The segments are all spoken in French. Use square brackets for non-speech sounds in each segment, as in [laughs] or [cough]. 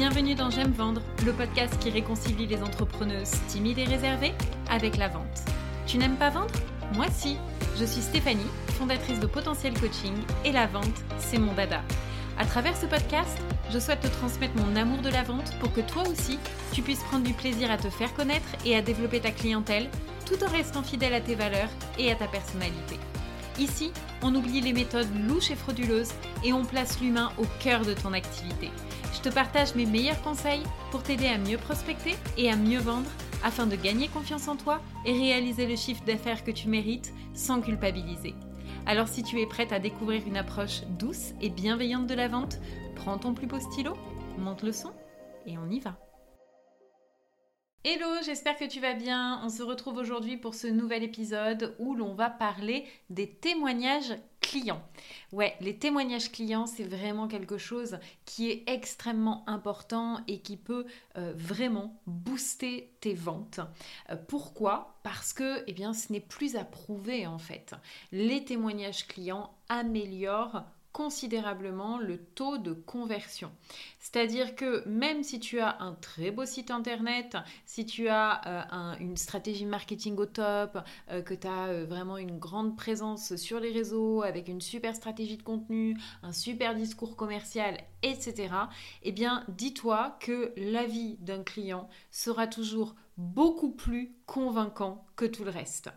Bienvenue dans J'aime vendre, le podcast qui réconcilie les entrepreneuses timides et réservées avec la vente. Tu n'aimes pas vendre? Moi si. Je suis Stéphanie, fondatrice de Potentiel Coaching et la vente, c'est mon dada. À travers ce podcast, je souhaite te transmettre mon amour de la vente pour que toi aussi, tu puisses prendre du plaisir à te faire connaître et à développer ta clientèle tout en restant fidèle à tes valeurs et à ta personnalité. Ici, on oublie les méthodes louches et frauduleuses et on place l'humain au cœur de ton activité. Je te partage mes meilleurs conseils pour t'aider à mieux prospecter et à mieux vendre afin de gagner confiance en toi et réaliser le chiffre d'affaires que tu mérites sans culpabiliser. Alors si tu es prête à découvrir une approche douce et bienveillante de la vente, prends ton plus beau stylo, monte le son et on y va. Hello, j'espère que tu vas bien. On se retrouve aujourd'hui pour ce nouvel épisode où l'on va parler des témoignages clients. Ouais, les témoignages clients, c'est vraiment quelque chose qui est extrêmement important et qui peut euh, vraiment booster tes ventes. Euh, pourquoi? Parce que eh bien, ce n'est plus à prouver en fait. Les témoignages clients améliorent considérablement le taux de conversion. C'est-à-dire que même si tu as un très beau site internet, si tu as euh, une stratégie marketing au top, euh, que tu as euh, vraiment une grande présence sur les réseaux avec une super stratégie de contenu, un super discours commercial, etc., eh bien dis-toi que l'avis d'un client sera toujours beaucoup plus convaincant que tout le reste.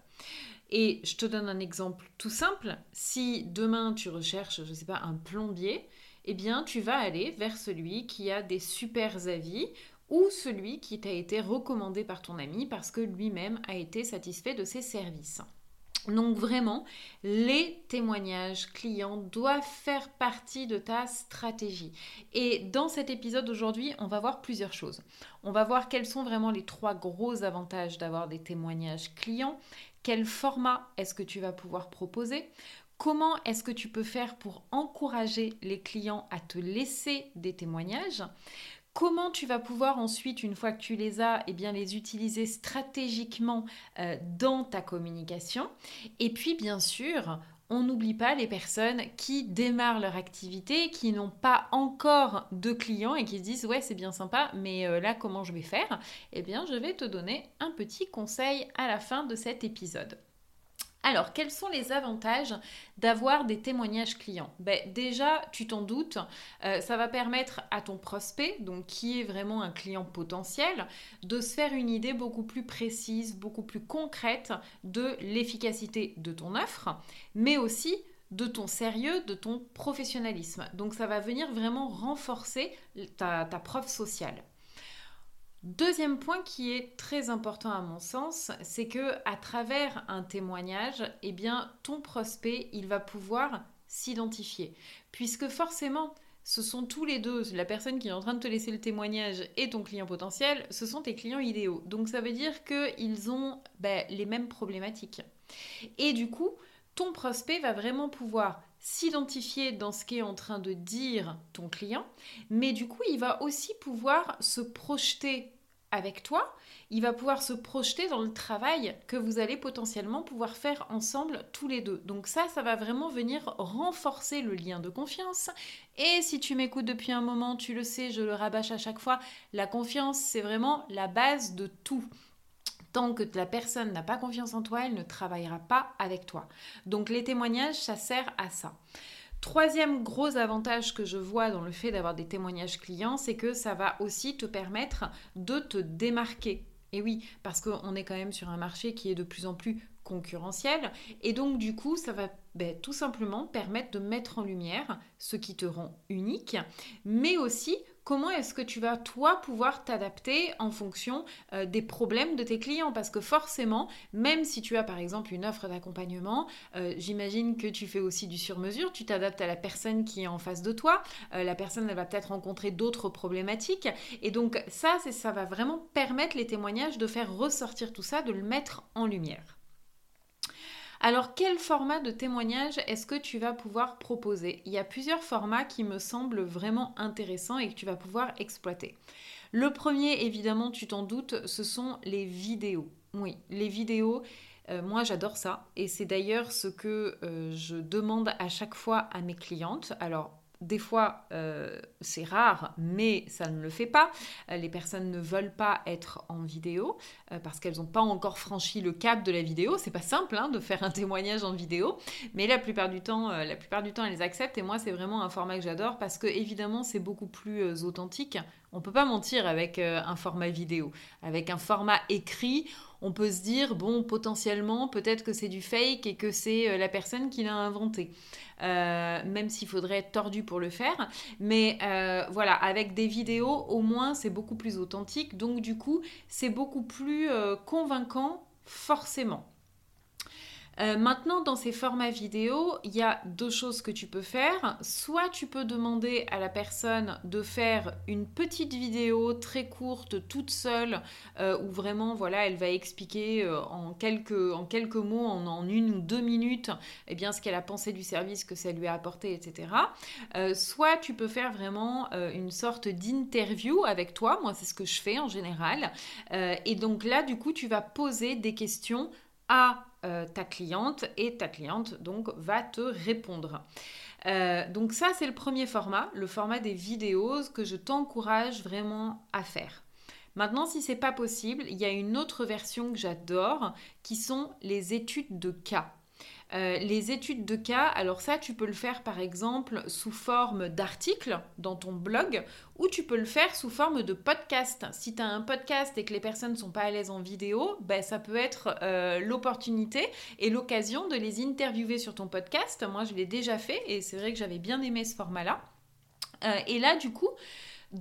Et je te donne un exemple tout simple. Si demain tu recherches, je ne sais pas, un plombier, eh bien tu vas aller vers celui qui a des super avis ou celui qui t'a été recommandé par ton ami parce que lui-même a été satisfait de ses services. Donc vraiment, les témoignages clients doivent faire partie de ta stratégie. Et dans cet épisode aujourd'hui, on va voir plusieurs choses. On va voir quels sont vraiment les trois gros avantages d'avoir des témoignages clients, quel format est-ce que tu vas pouvoir proposer Comment est-ce que tu peux faire pour encourager les clients à te laisser des témoignages Comment tu vas pouvoir ensuite, une fois que tu les as, eh bien, les utiliser stratégiquement euh, dans ta communication. Et puis, bien sûr, on n'oublie pas les personnes qui démarrent leur activité, qui n'ont pas encore de clients et qui se disent ouais c'est bien sympa, mais euh, là comment je vais faire? Eh bien je vais te donner un petit conseil à la fin de cet épisode. Alors, quels sont les avantages d'avoir des témoignages clients? Ben, Déjà, tu t'en doutes, euh, ça va permettre à ton prospect, donc qui est vraiment un client potentiel, de se faire une idée beaucoup plus précise, beaucoup plus concrète de l'efficacité de ton offre, mais aussi de ton sérieux, de ton professionnalisme. Donc ça va venir vraiment renforcer ta, ta preuve sociale. Deuxième point qui est très important à mon sens, c'est que à travers un témoignage, eh bien ton prospect, il va pouvoir s'identifier puisque forcément ce sont tous les deux, la personne qui est en train de te laisser le témoignage et ton client potentiel, ce sont tes clients idéaux. Donc ça veut dire qu'ils ont ben, les mêmes problématiques. Et du coup, ton prospect va vraiment pouvoir s'identifier dans ce qu'est en train de dire ton client, mais du coup, il va aussi pouvoir se projeter avec toi, il va pouvoir se projeter dans le travail que vous allez potentiellement pouvoir faire ensemble tous les deux. Donc ça, ça va vraiment venir renforcer le lien de confiance. Et si tu m'écoutes depuis un moment, tu le sais, je le rabâche à chaque fois, la confiance, c'est vraiment la base de tout. Tant que la personne n'a pas confiance en toi, elle ne travaillera pas avec toi. Donc les témoignages, ça sert à ça. Troisième gros avantage que je vois dans le fait d'avoir des témoignages clients, c'est que ça va aussi te permettre de te démarquer. Et oui, parce qu'on est quand même sur un marché qui est de plus en plus concurrentiel. Et donc du coup, ça va ben, tout simplement permettre de mettre en lumière ce qui te rend unique, mais aussi comment est-ce que tu vas toi pouvoir t'adapter en fonction euh, des problèmes de tes clients? Parce que forcément même si tu as par exemple une offre d'accompagnement euh, j'imagine que tu fais aussi du sur-mesure tu t'adaptes à la personne qui est en face de toi euh, la personne elle va peut-être rencontrer d'autres problématiques. Et donc ça ça va vraiment permettre les témoignages de faire ressortir tout ça de le mettre en lumière alors, quel format de témoignage est-ce que tu vas pouvoir proposer? Il y a plusieurs formats qui me semblent vraiment intéressants et que tu vas pouvoir exploiter. Le premier, évidemment, tu t'en doutes, ce sont les vidéos. Oui, les vidéos. Euh, moi, j'adore ça et c'est d'ailleurs ce que euh, je demande à chaque fois à mes clientes. Alors, des fois, euh, c'est rare, mais ça ne le fait pas. Euh, les personnes ne veulent pas être en vidéo euh, parce qu'elles n'ont pas encore franchi le cap de la vidéo. C'est pas simple hein, de faire un témoignage en vidéo, mais la plupart du temps, la plupart du temps, elles acceptent. Et moi, c'est vraiment un format que j'adore parce que évidemment, c'est beaucoup plus authentique. On peut pas mentir avec un format vidéo, avec un format écrit on peut se dire, bon, potentiellement, peut-être que c'est du fake et que c'est euh, la personne qui l'a inventé. Euh, même s'il faudrait être tordu pour le faire. Mais euh, voilà, avec des vidéos, au moins, c'est beaucoup plus authentique. Donc, du coup, c'est beaucoup plus convaincant, forcément. Euh, maintenant, dans ces formats vidéo, il y a deux choses que tu peux faire. Soit tu peux demander à la personne de faire une petite vidéo très courte, toute seule, euh, où vraiment, voilà, elle va expliquer euh, en, quelques, mots, en, une ou deux minutes, eh bien, ce qu'elle a pensé du service que ça lui a apporté, etc. soit tu peux faire vraiment une sorte d'interview avec toi. Moi, c'est ce que je fais en général. et donc là, du coup, tu vas poser des questions à euh, ta cliente et ta cliente donc va te répondre. Euh, donc ça c'est le premier format, le format des vidéos que je t'encourage vraiment à faire. Maintenant, si c'est pas possible, il y a une autre version que j'adore qui sont les études de cas. Euh, les études de cas, alors ça, tu peux le faire par exemple sous forme d'article dans ton blog ou tu peux le faire sous forme de podcast. Si tu as un podcast et que les personnes ne sont pas à l'aise en vidéo, ben, ça peut être euh, l'opportunité et l'occasion de les interviewer sur ton podcast. Moi, je l'ai déjà fait et c'est vrai que j'avais bien aimé ce format-là. Euh, et là, du coup,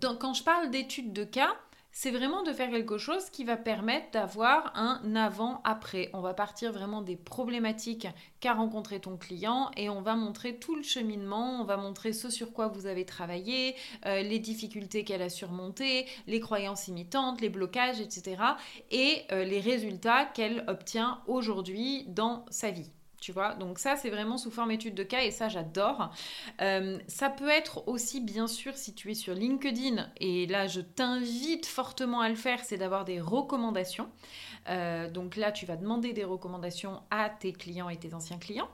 quand je parle d'études de cas, c'est vraiment de faire quelque chose qui va permettre d'avoir un avant-après. On va partir vraiment des problématiques qu'a rencontré ton client et on va montrer tout le cheminement, on va montrer ce sur quoi vous avez travaillé, euh, les difficultés qu'elle a surmontées, les croyances imitantes, les blocages, etc. et euh, les résultats qu'elle obtient aujourd'hui dans sa vie tu vois. Donc ça, c'est vraiment sous forme étude de cas et ça, j'adore. Euh, ça peut être aussi, bien sûr, si tu es sur LinkedIn, et là, je t'invite fortement à le faire, c'est d'avoir des recommandations. Euh, donc là, tu vas demander des recommandations à tes clients et tes anciens clients.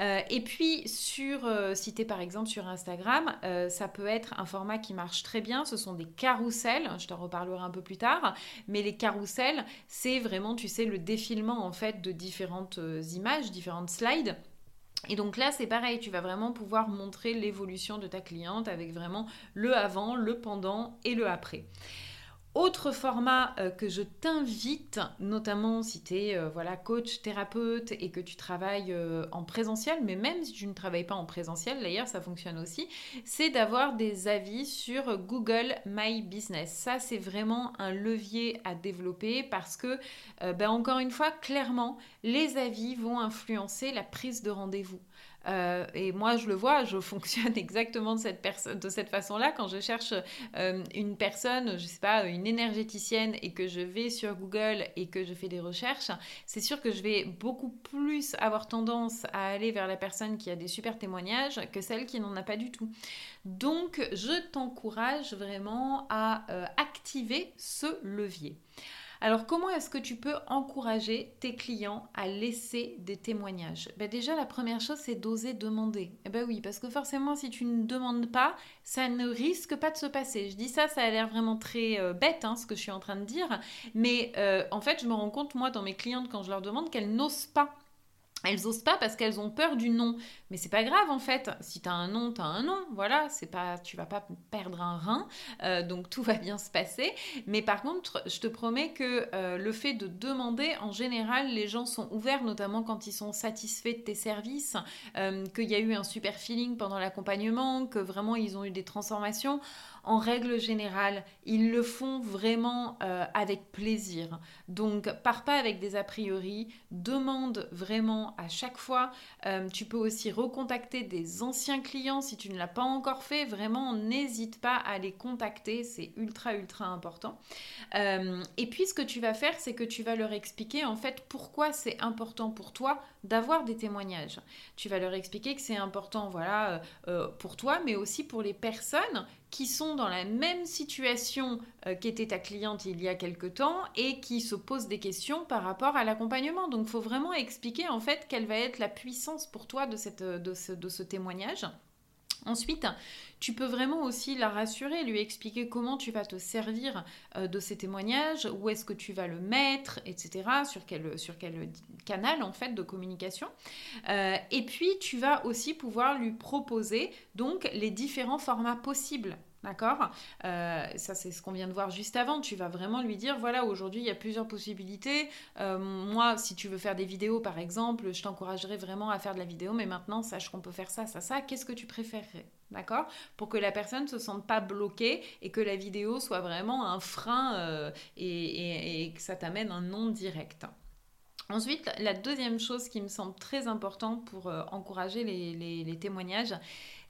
Euh, et puis, sur, si tu es par exemple sur Instagram, ça peut être un format qui marche très bien. Ce sont des carousels. Je t'en reparlerai un peu plus tard. Mais les carousels, c'est vraiment, tu sais, le défilement en fait de différentes images, différentes slides. Et donc là, c'est pareil, tu vas vraiment pouvoir montrer l'évolution de ta cliente avec vraiment le avant, le pendant et le après. Autre format euh, que je t'invite, notamment si tu es euh, voilà, coach, thérapeute et que tu travailles euh, en présentiel, mais même si tu ne travailles pas en présentiel, d'ailleurs ça fonctionne aussi, c'est d'avoir des avis sur Google My Business. Ça c'est vraiment un levier à développer parce que, ben, encore une fois, clairement, les avis vont influencer la prise de rendez-vous. Euh, et moi, je le vois, je fonctionne [laughs] exactement de cette, de cette façon-là. Quand je cherche euh, une personne, je sais pas, une énergéticienne et que je vais sur Google et que je fais des recherches, c'est sûr que je vais beaucoup plus avoir tendance à aller vers la personne qui a des super témoignages que celle qui n'en a pas du tout. Donc, je t'encourage vraiment à euh, activer ce levier. Alors comment est-ce que tu peux encourager tes clients à laisser des témoignages? Ben Déjà la première chose c'est d'oser demander. Eh ben oui, parce que forcément si tu ne demandes pas, ça ne risque pas de se passer. Je dis ça, ça a l'air vraiment très euh, bête hein, ce que je suis en train de dire, mais euh, en fait je me rends compte moi dans mes clientes quand je leur demande qu'elles n'osent pas elles osent pas parce qu'elles ont peur du non. Mais c'est pas grave en fait. Si tu as un non, tu as un non. Voilà, c'est pas tu vas pas perdre un rein. Euh, donc tout va bien se passer. Mais par contre, je te promets que euh, le fait de demander, en général, les gens sont ouverts, notamment quand ils sont satisfaits de tes services, euh, qu'il y a eu un super feeling pendant l'accompagnement, que vraiment ils ont eu des transformations en règle générale, ils le font vraiment euh, avec plaisir. Donc, pars pas avec des a priori, demande vraiment à chaque fois. Tu peux aussi recontacter des anciens clients si tu ne l'as pas encore fait. Vraiment, n'hésite pas à les contacter, c'est ultra, ultra important. Euh, et puis, ce que tu vas faire, c'est que tu vas leur expliquer en fait pourquoi c'est important pour toi d'avoir des témoignages. Tu vas leur expliquer que c'est important, voilà, pour toi, mais aussi pour les personnes qui sont dans la même situation euh, qu'était ta cliente il y a quelque temps et qui se posent des questions par rapport à l'accompagnement. Donc il faut vraiment expliquer en fait quelle va être la puissance pour toi de, cette, de, ce, de ce témoignage. Ensuite, tu peux vraiment aussi la rassurer, lui expliquer comment tu vas te servir euh, de ces témoignages, où est-ce que tu vas le mettre, etc., sur quel, canal en fait de communication. Euh, et puis, tu vas aussi pouvoir lui proposer donc les différents formats possibles D'accord? Euh, Ça, c'est ce qu'on vient de voir juste avant. Tu vas vraiment lui dire, voilà, aujourd'hui, il y a plusieurs possibilités. Euh, moi, si tu veux faire des vidéos, par exemple, je t'encouragerais vraiment à faire de la vidéo, mais maintenant, sache qu'on peut faire ça, ça, ça. Qu'est-ce que tu préférerais? D'accord? Pour que la personne ne se sente pas bloquée et que la vidéo soit vraiment un frein euh, et, que ça t'amène un non direct. Ensuite, la deuxième chose qui me semble très importante pour encourager les témoignages,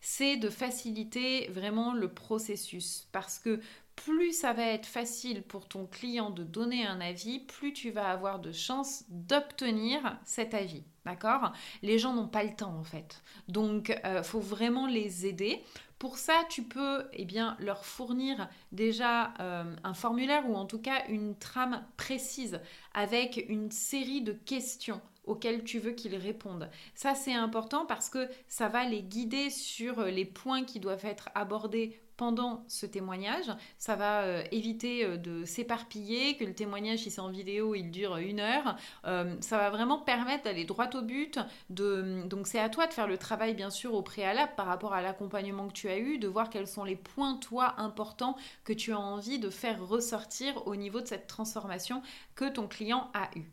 c'est de faciliter vraiment le processus parce que plus ça va être facile pour ton client de donner un avis, plus tu vas avoir de chances d'obtenir cet avis. D'accord? Les gens n'ont pas le temps en fait. Donc, il euh, faut vraiment les aider. Pour ça, tu peux eh bien, leur fournir déjà euh, un formulaire ou en tout cas une trame précise avec une série de questions auxquels tu veux qu'ils répondent. Ça, c'est important parce que ça va les guider sur les points qui doivent être abordés pendant ce témoignage. Ça va euh, éviter euh, de s'éparpiller, que le témoignage, si c'est en vidéo, il dure une heure. Euh, ça va vraiment permettre d'aller droit au but. Donc c'est à toi de faire le travail, bien sûr, au préalable par rapport à l'accompagnement que tu as eu, de voir quels sont les points, toi, importants que tu as envie de faire ressortir au niveau de cette transformation que ton client a eue.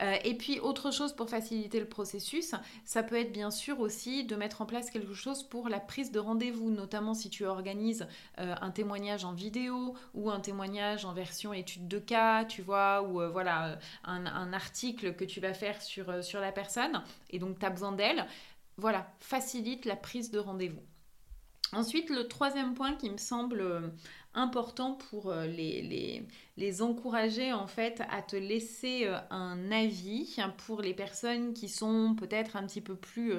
Et puis autre chose pour faciliter le processus, ça peut être bien sûr aussi de mettre en place quelque chose pour la prise de rendez-vous, notamment si tu organises euh, un témoignage en vidéo ou un témoignage en version étude de cas, tu vois, ou euh, voilà, euh, un, article que tu vas faire sur, sur la personne et donc tu as besoin d'elle, voilà, facilite la prise de rendez-vous. Ensuite, le troisième point qui me semble important pour euh, les, encourager en fait à te laisser euh, un avis pour les personnes qui sont peut-être un petit peu plus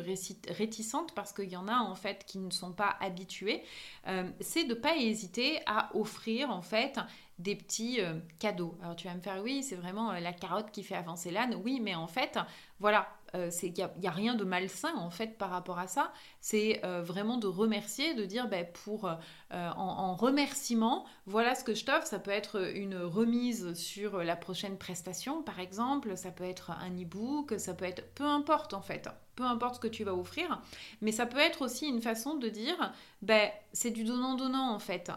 réticentes parce qu'il y en a en fait qui ne sont pas habituées, euh, c'est de pas hésiter à offrir en fait des petits cadeaux. Alors tu vas me faire oui, c'est vraiment la carotte qui fait avancer l'âne. Oui, mais en fait, voilà, euh, il n'y a, rien de malsain en fait par rapport à ça. C'est euh, vraiment de remercier, de dire ben, pour euh, en, remerciement, voilà ce que je t'offre. Ça peut être une remise sur la prochaine prestation par exemple, ça peut être un e-book, ça peut être peu importe en fait, peu importe ce que tu vas offrir, mais ça peut être aussi une façon de dire ben c'est du donnant donnant en fait.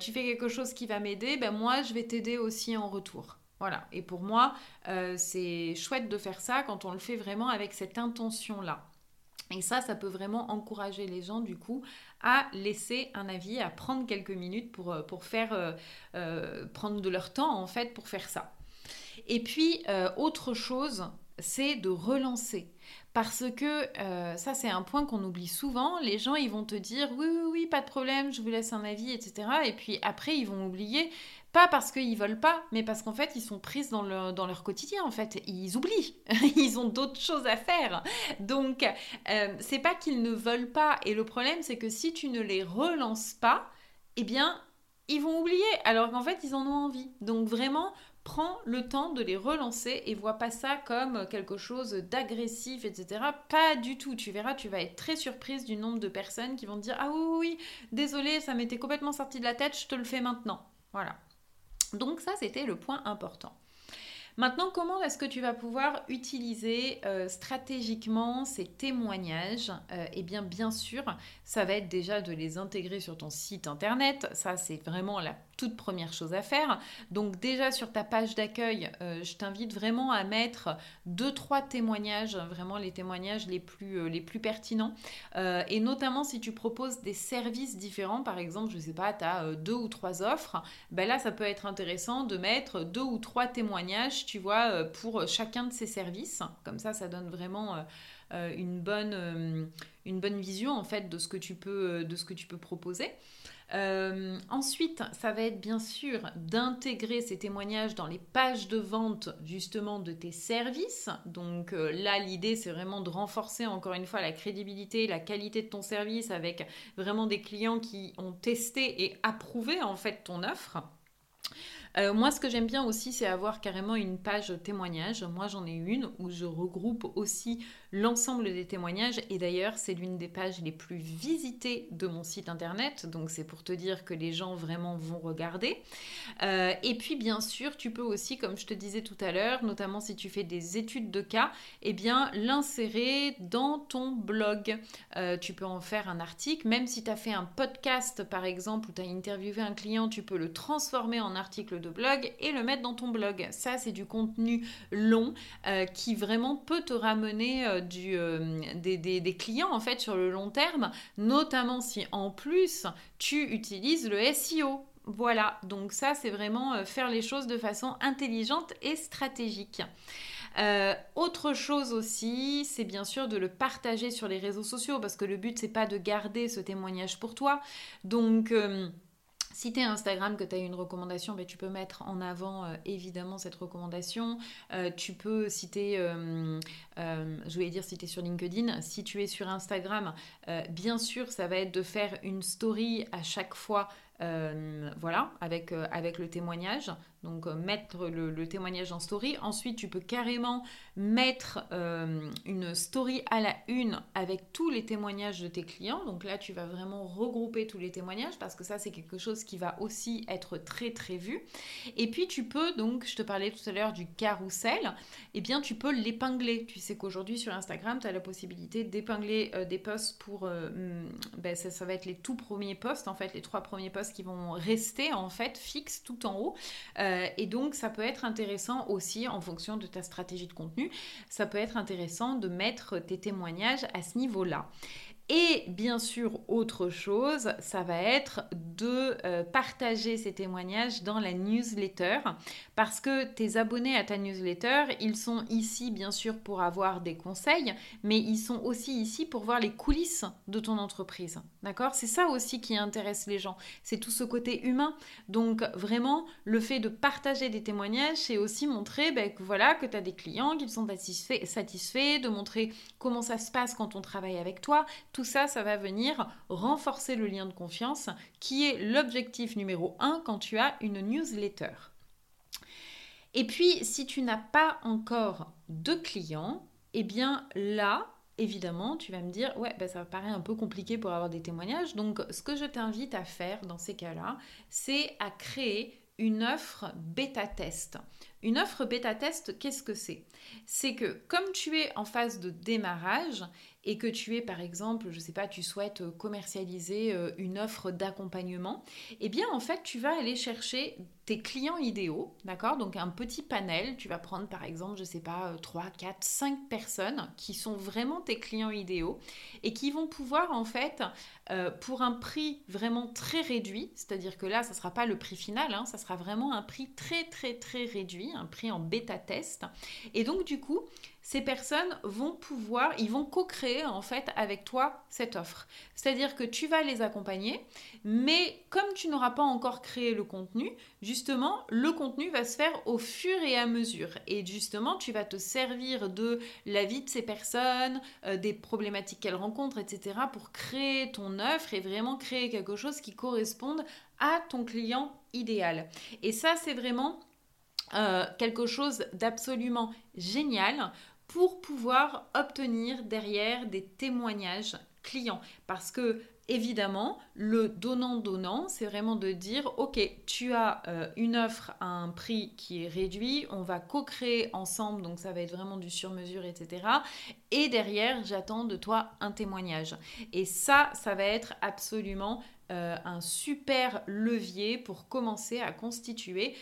tu fais quelque chose qui va m'aider, ben moi je vais t'aider aussi en retour. Voilà. Et pour moi, euh, c'est chouette de faire ça quand on le fait vraiment avec cette intention-là. Et ça, ça peut vraiment encourager les gens, du coup, à laisser un avis, à prendre quelques minutes pour, euh, faire, euh, prendre de leur temps, en fait, pour faire ça. Et puis, autre chose, c'est de relancer. Parce que ça, c'est un point qu'on oublie souvent. Les gens, ils vont te dire oui, oui, oui, pas de problème, je vous laisse un avis, etc. Et puis après, ils vont oublier. Pas parce qu'ils veulent pas, mais parce qu'en fait, ils sont pris dans, leur quotidien, en fait. Ils oublient. [laughs] ils ont d'autres choses à faire. Donc, euh, c'est pas qu'ils ne veulent pas. Et le problème, c'est que si tu ne les relances pas, eh bien, ils vont oublier. Alors qu'en fait, ils en ont envie. Donc, vraiment, prends le temps de les relancer et vois pas ça comme quelque chose d'agressif, etc. Pas du tout. Tu verras, tu vas être très surprise du nombre de personnes qui vont te dire Ah oui, oui, oui, désolé, ça m'était complètement sorti de la tête, je te le fais maintenant. Voilà. Donc ça, c'était le point important. Maintenant, comment est-ce que tu vas pouvoir utiliser euh, stratégiquement ces témoignages? Euh, Eh bien, bien sûr, ça va être déjà de les intégrer sur ton site internet. Ça, c'est vraiment la toute première chose à faire. Donc déjà sur ta page d'accueil, euh, je t'invite vraiment à mettre deux trois témoignages, vraiment les témoignages les plus, euh, pertinents. Euh, et notamment si tu proposes des services différents, par exemple, je sais pas, tu as deux ou trois offres, ben là ça peut être intéressant de mettre deux ou trois témoignages, tu vois, pour chacun de ces services. Comme ça, ça donne vraiment une bonne, vision en fait de ce que tu peux proposer. Euh, ensuite, ça va être bien sûr d'intégrer ces témoignages dans les pages de vente justement de tes services. Donc euh, là, l'idée, c'est vraiment de renforcer encore une fois la crédibilité, la qualité de ton service avec vraiment des clients qui ont testé et approuvé en fait ton offre. Euh, moi, ce que j'aime bien aussi, c'est avoir carrément une page témoignage. Moi, j'en ai une où je regroupe aussi l'ensemble des témoignages. Et d'ailleurs, c'est l'une des pages les plus visitées de mon site internet. Donc, c'est pour te dire que les gens vraiment vont regarder. Euh, et puis, bien sûr, tu peux aussi, comme je te disais tout à l'heure, notamment si tu fais des études de cas, eh bien, l'insérer dans ton blog. Euh, tu peux en faire un article. Même si tu as fait un podcast, par exemple, où tu as interviewé un client, tu peux le transformer en article de blog et le mettre dans ton blog. Ça, c'est du contenu long euh, qui vraiment peut te ramener du, des, clients en fait sur le long terme, notamment si en plus tu utilises le SEO. Voilà, donc ça c'est vraiment faire les choses de façon intelligente et stratégique. Euh, autre chose aussi, c'est bien sûr de le partager sur les réseaux sociaux parce que le but c'est pas de garder ce témoignage pour toi. Donc euh, si tu Instagram, que tu as une recommandation, ben, tu peux mettre en avant euh, évidemment cette recommandation. tu peux, si tu es, je voulais dire si tu es sur LinkedIn, si tu es sur Instagram, bien sûr, ça va être de faire une story à chaque fois voilà, avec le témoignage. Donc euh, mettre le, témoignage en story. Ensuite, tu peux carrément mettre euh, une story à la une avec tous les témoignages de tes clients. Donc là, tu vas vraiment regrouper tous les témoignages parce que ça, c'est quelque chose qui va aussi être très très vu. Et puis, tu peux, donc, je te parlais tout à l'heure du carrousel, eh bien, tu peux l'épingler. Tu sais qu'aujourd'hui, sur Instagram, tu as la possibilité d'épingler euh, des posts pour... Hmm, ben, ça, va être les tout premiers posts, en fait, les trois premiers posts qui vont rester, en fait, fixes tout en haut. Et donc, ça peut être intéressant aussi, en fonction de ta stratégie de contenu, ça peut être intéressant de mettre tes témoignages à ce niveau-là. Et bien sûr, autre chose, ça va être de euh, partager ces témoignages dans la newsletter parce que tes abonnés à ta newsletter, ils sont ici bien sûr pour avoir des conseils, mais ils sont aussi ici pour voir les coulisses de ton entreprise. D'accord? C'est ça aussi qui intéresse les gens. C'est tout ce côté humain. Donc vraiment, le fait de partager des témoignages, c'est aussi montrer ben, que voilà que tu as des clients, qu'ils sont satisfaits, satisfaits, de montrer comment ça se passe quand on travaille avec toi tout ça, ça va venir renforcer le lien de confiance qui est l'objectif numéro un quand tu as une newsletter. Et puis, si tu n'as pas encore de clients, eh bien là, évidemment, tu vas me dire, ouais, ben, ça paraît un peu compliqué pour avoir des témoignages. Donc, ce que je t'invite à faire dans ces cas-là, c'est à créer une offre bêta test. Une offre bêta test, qu'est-ce que c'est? C'est que comme tu es en phase de démarrage, et que tu es par exemple, je sais pas, tu souhaites commercialiser euh, une offre d'accompagnement, eh bien en fait tu vas aller chercher tes clients idéaux, d'accord? Donc un petit panel, tu vas prendre par exemple, je sais pas, 3, 4, 5 personnes qui sont vraiment tes clients idéaux et qui vont pouvoir en fait, euh, pour un prix vraiment très réduit, c'est-à-dire que là, ça ne sera pas le prix final, hein, ça sera vraiment un prix très très très réduit, un prix en bêta test. Et donc du coup, ces personnes vont pouvoir, ils vont co-créer en fait avec toi cette offre. C'est-à-dire que tu vas les accompagner, mais comme tu n'auras pas encore créé le contenu, justement, le contenu va se faire au fur et à mesure. Et justement, tu vas te servir de la vie de ces personnes, euh, des problématiques qu'elles rencontrent, etc., pour créer ton offre et vraiment créer quelque chose qui corresponde à ton client idéal. Et ça, c'est vraiment euh, quelque chose d'absolument génial pour pouvoir obtenir derrière des témoignages clients. Parce que évidemment, le donnant-donnant, c'est vraiment de dire, OK, tu as euh, une offre à un prix qui est réduit, on va co-créer ensemble, donc ça va être vraiment du sur-mesure, etc. Et derrière, j'attends de toi un témoignage. Et ça, ça va être absolument euh, un super levier pour commencer à constituer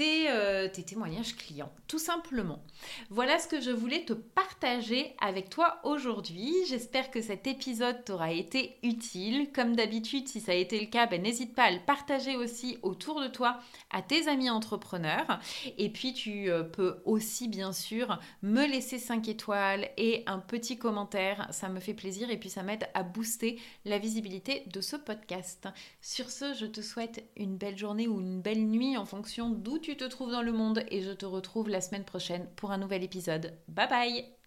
euh, tes, témoignages clients, tout simplement. Voilà ce que je voulais te partager avec toi aujourd'hui. J'espère que cet épisode t'aura été utile. Comme d'habitude, si ça a été le cas, ben, n'hésite pas à le partager aussi autour de toi à tes amis entrepreneurs. Et puis, tu euh, peux aussi, bien sûr, me laisser 5 étoiles et un petit commentaire. Ça me fait plaisir et puis ça m'aide à booster la visibilité de ce podcast. Sur ce, je te souhaite une belle journée ou une belle nuit en fonction d'où tu te trouves dans le monde et je te retrouve la semaine prochaine pour un nouvel épisode. Bye bye